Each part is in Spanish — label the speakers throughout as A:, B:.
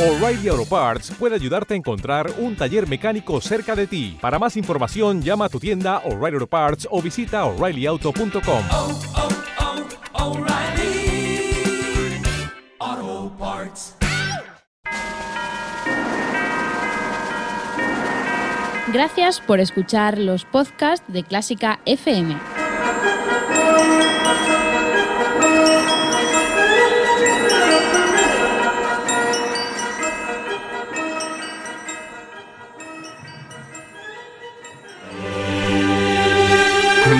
A: O'Reilly Auto Parts puede ayudarte a encontrar un taller mecánico cerca de ti. Para más información, llama a tu tienda O'Reilly Auto Parts o visita oreillyauto.com.
B: oh, oh, Parts.
C: Gracias por escuchar los podcasts de Clásica FM.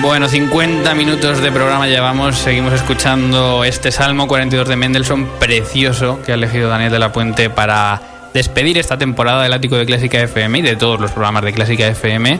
D: Bueno, 50 minutos de programa llevamos, seguimos escuchando este Salmo 42 de Mendelssohn, precioso, que ha elegido Daniel de la Puente para despedir esta temporada del Ático de Clásica FM y de todos los programas de Clásica FM.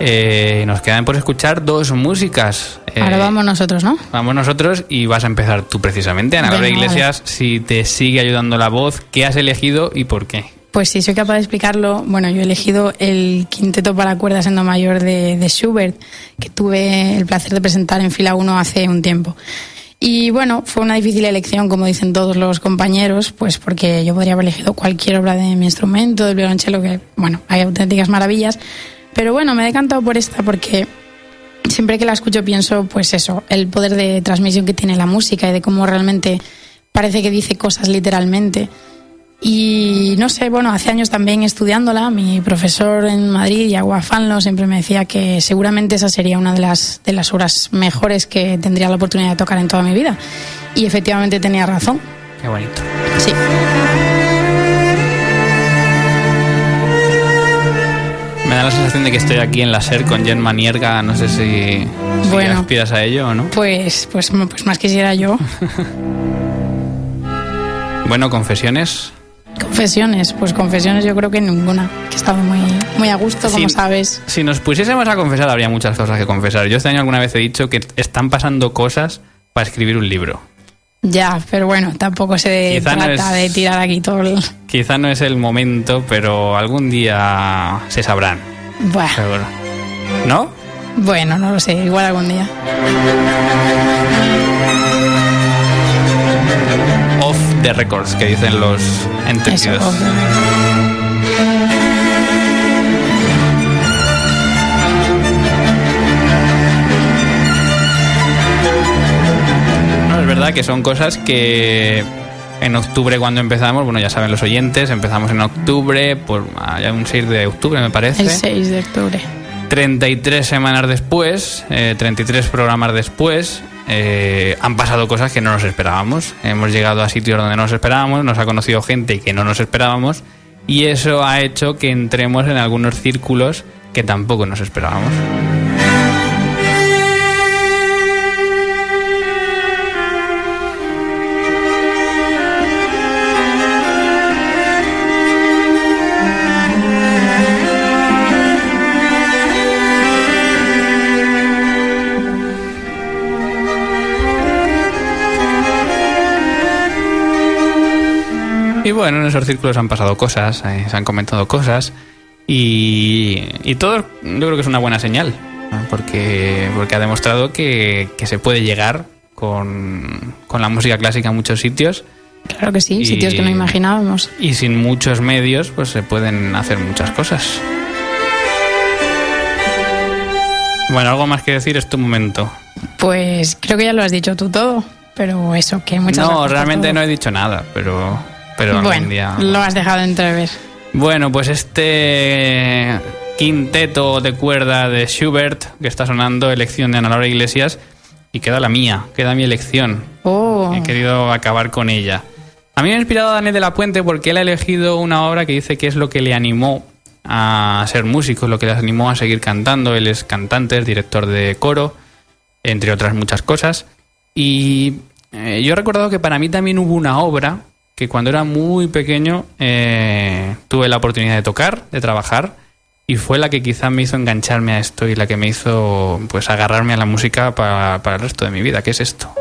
D: Eh, nos quedan por escuchar dos músicas. Eh,
E: Ahora vamos nosotros, ¿no?
D: Vamos nosotros y vas a empezar tú precisamente, Ana Laura Iglesias, si te sigue ayudando la voz, ¿qué has elegido y por qué?
E: Pues si soy capaz de explicarlo, bueno, yo he elegido el quinteto para cuerdas en do mayor de, de Schubert, que tuve el placer de presentar en fila 1 hace un tiempo. Y bueno, fue una difícil elección, como dicen todos los compañeros, pues porque yo podría haber elegido cualquier obra de mi instrumento, del violonchelo, que, bueno, hay auténticas maravillas. Pero bueno, me he decantado por esta porque siempre que la escucho pienso, pues eso, el poder de transmisión que tiene la música y de cómo realmente parece que dice cosas literalmente. Y no sé, bueno, hace años también estudiándola, mi profesor en Madrid, Yago Fanlo, siempre me decía que seguramente esa sería una de las, de las obras mejores que tendría la oportunidad de tocar en toda mi vida. Y efectivamente tenía razón.
D: Qué bonito.
E: Sí.
D: Me da la sensación de que estoy aquí en la SER con Jen Manierga, no sé si, si
E: Bueno.
D: aspiras a ello o no.
E: Pues, pues, pues más quisiera yo.
D: Bueno, confesiones.
E: Confesiones, pues confesiones yo creo que ninguna, que estaba muy, muy a gusto, como
D: Sí.
E: sabes.
D: Si nos pusiésemos a confesar, habría muchas cosas que confesar. Yo este año alguna vez he dicho que están pasando cosas para escribir un libro.
E: Ya, pero bueno, tampoco se
D: Quizá no
E: trata
D: es-
E: de tirar aquí todo el...
D: Quizá no es el momento, pero algún día se sabrán,
E: Bueno,
D: seguro. ¿No?
E: bueno, no lo sé, igual algún día.
D: Off the records, que dicen los entendidos. No, es verdad que son cosas que en octubre cuando empezamos, bueno, ya saben los oyentes, empezamos en octubre, por allá un 6 de octubre me parece.
E: El 6 de octubre.
D: 33 semanas después, eh, 33 programas después, eh, han pasado cosas que no nos esperábamos. Hemos llegado a sitios donde no nos esperábamos, nos ha conocido gente que no nos esperábamos y eso ha hecho que entremos en algunos círculos que tampoco nos esperábamos. Bueno, en esos círculos han pasado cosas, eh, se han comentado cosas y, y todo yo creo que es una buena señal, ¿no? porque, porque ha demostrado que, que se puede llegar con, con la música clásica a muchos sitios
E: Claro que sí,
D: Y-
E: sitios que no imaginábamos.
D: y sin muchos medios pues se pueden hacer muchas cosas. Bueno, algo más que decir es tu momento.
E: Pues creo que ya lo has dicho tú todo, pero eso, que muchas
D: no, realmente no he dicho nada, pero, pero algún
E: Bueno,
D: día...
E: lo has dejado entrever.
D: Bueno, pues este quinteto de cuerda de Schubert que está sonando, elección de Ana Laura Iglesias, y queda la mía, queda mi elección.
E: Oh,
D: He querido acabar con ella. A mí me ha inspirado Daniel de la Puente porque él ha elegido una obra que dice que es lo que le animó a ser músico, lo que le animó a seguir cantando. Él es cantante, es director de coro, entre otras muchas cosas. Y eh, yo he recordado que para mí también hubo una obra que cuando era muy pequeño eh, tuve la oportunidad de tocar, de trabajar, y fue la que quizá me hizo engancharme a esto y la que me hizo pues agarrarme a la música para, para el resto de mi vida, que es esto.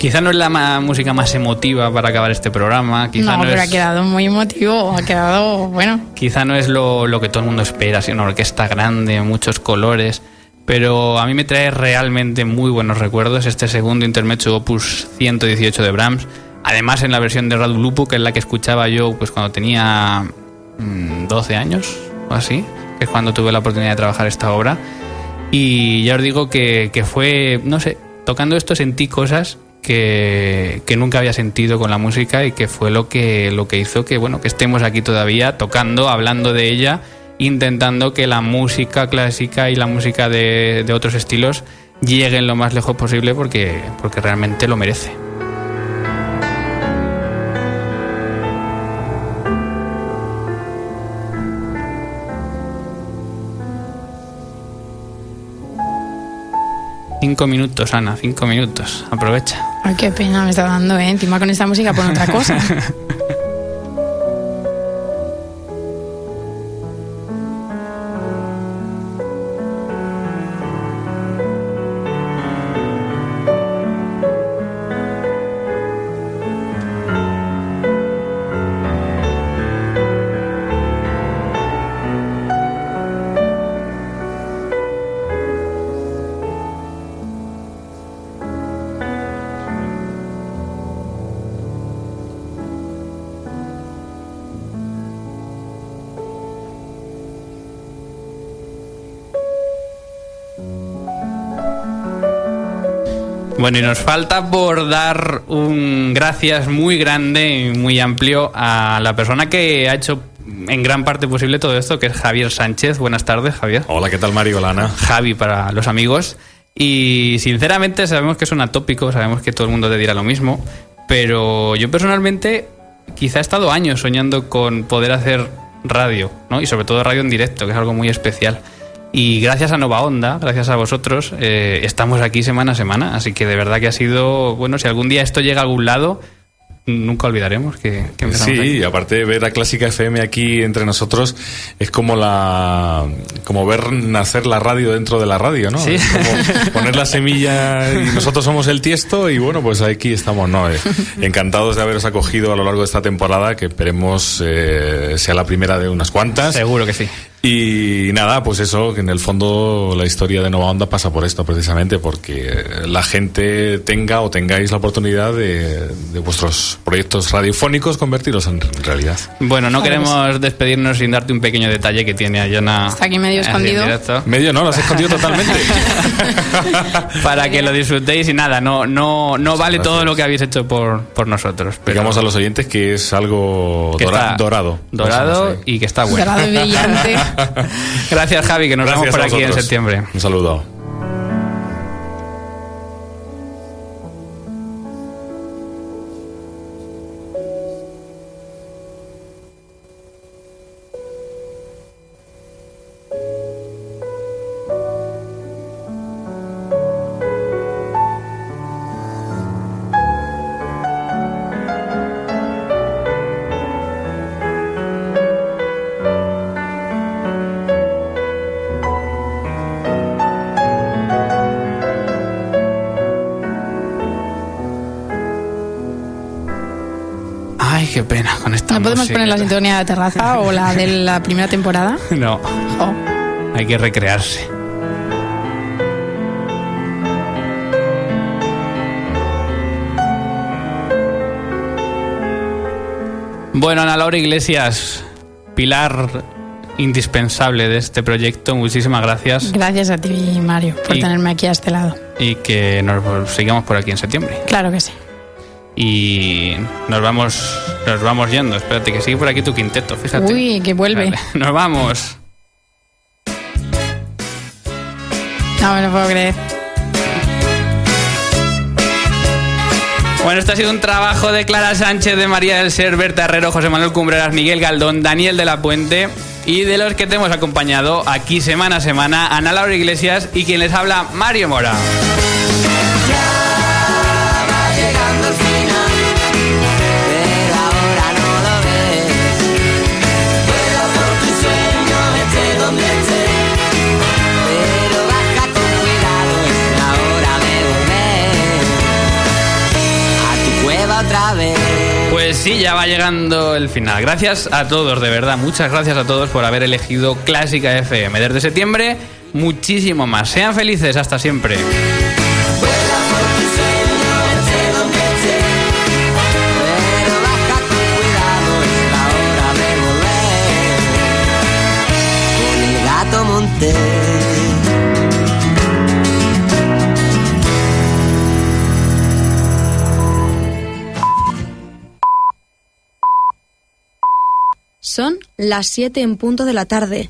D: Quizá no es la música más emotiva para acabar este programa. Quizá
E: no,
D: no,
E: pero
D: es,
E: ha quedado muy emotivo, ha quedado, bueno,
D: quizá no es lo, lo que todo el mundo espera, sino una orquesta grande, muchos colores. Pero a mí me trae realmente muy buenos recuerdos este segundo intermezzo opus 118 de Brahms. Además en la versión de Radu Lupu, que es la que escuchaba yo pues cuando tenía mm, 12 años o así, que es cuando tuve la oportunidad de trabajar esta obra. Y ya os digo que, que fue, no sé, tocando esto sentí cosas que, nunca había sentido con la música y que fue lo que, lo que hizo que, bueno, que estemos aquí todavía tocando, hablando de ella, intentando que la música clásica y la música de, de otros estilos lleguen lo más lejos posible porque, porque realmente lo merece. Cinco minutos, Ana, cinco minutos. Aprovecha.
E: Ay, qué pena me está dando, ¿eh? Encima con esta música por otra cosa.
D: Bueno, y nos falta por dar un gracias muy grande y muy amplio a la persona que ha hecho en gran parte posible todo esto, que es Javier Sánchez. Buenas tardes, Javier.
F: Hola, ¿qué tal Mario? Hola Ana.
D: Javi para los amigos. Y sinceramente sabemos que es un atópico, sabemos que todo el mundo te dirá lo mismo, pero yo personalmente quizá he estado años soñando con poder hacer radio, ¿no? Y sobre todo radio en directo, que es algo muy especial. Y gracias a Nova Onda, gracias a vosotros, eh, estamos aquí semana a semana. Así que de verdad que ha sido, bueno, si algún día esto llega a algún lado, nunca olvidaremos que, que empezamos
F: Sí,
D: aquí.
F: y aparte ver a Clásica FM aquí entre nosotros es como la como ver nacer la radio dentro de la radio, ¿no?
D: Sí.
F: Es como poner la semilla y nosotros somos el tiesto y bueno, pues aquí estamos, ¿no? Eh, encantados de haberos acogido a lo largo de esta temporada, que esperemos eh, sea la primera de unas cuantas.
D: Seguro que sí.
F: Y nada, pues eso, que en el fondo la historia de Nova Onda pasa por esto precisamente, porque la gente tenga o tengáis la oportunidad de, de vuestros proyectos radiofónicos convertirlos en realidad.
D: Bueno, no
E: que
D: queremos despedirnos sin darte un pequeño detalle que tiene Ayana.
E: Está aquí medio escondido.
F: Medio, ¿no? Lo has escondido totalmente.
D: para que lo disfrutéis y nada, no, no, no vale
F: gracias.
D: todo lo que habéis hecho por, por nosotros. Pero
F: Digamos a los oyentes que es algo
D: que
F: dora-
D: está
F: dorado.
D: Dorado
F: Pues,
D: y que está bueno.
E: Dorado y brillante.
D: Gracias, Javi, que nos
F: Gracias
D: vemos por aquí en septiembre.
F: Un saludo.
E: ¿No podemos
D: música.
E: poner la sintonía de terraza o la de la primera temporada?
D: No,
E: Jo.
D: hay que recrearse. Bueno, Ana Laura Iglesias, pilar indispensable de este proyecto, muchísimas gracias
E: Gracias a ti, Mario, por
D: Y-
E: tenerme aquí a este lado.
D: y que nos sigamos por aquí en septiembre.
E: Claro que sí.
D: Y nos vamos, nos vamos yendo. Espérate, que sigue por aquí tu quinteto, fíjate.
E: Uy, que vuelve.
D: Vale, Nos vamos.
E: No me lo puedo creer.
D: Bueno, este ha sido un trabajo de Clara Sánchez, de María del Ser, Berta Herrero, José Manuel Cumbreras, Miguel Galdón, Daniel de la Puente y de los que te hemos acompañado aquí semana a semana, Ana Laura Iglesias y quien les habla, Mario Mora. Pues sí, ya va llegando el final. Gracias a todos, de verdad. Muchas gracias a todos por haber elegido Clásica FM. Desde septiembre, muchísimo más. Sean felices, hasta siempre.
G: Las 7 en punto de la tarde.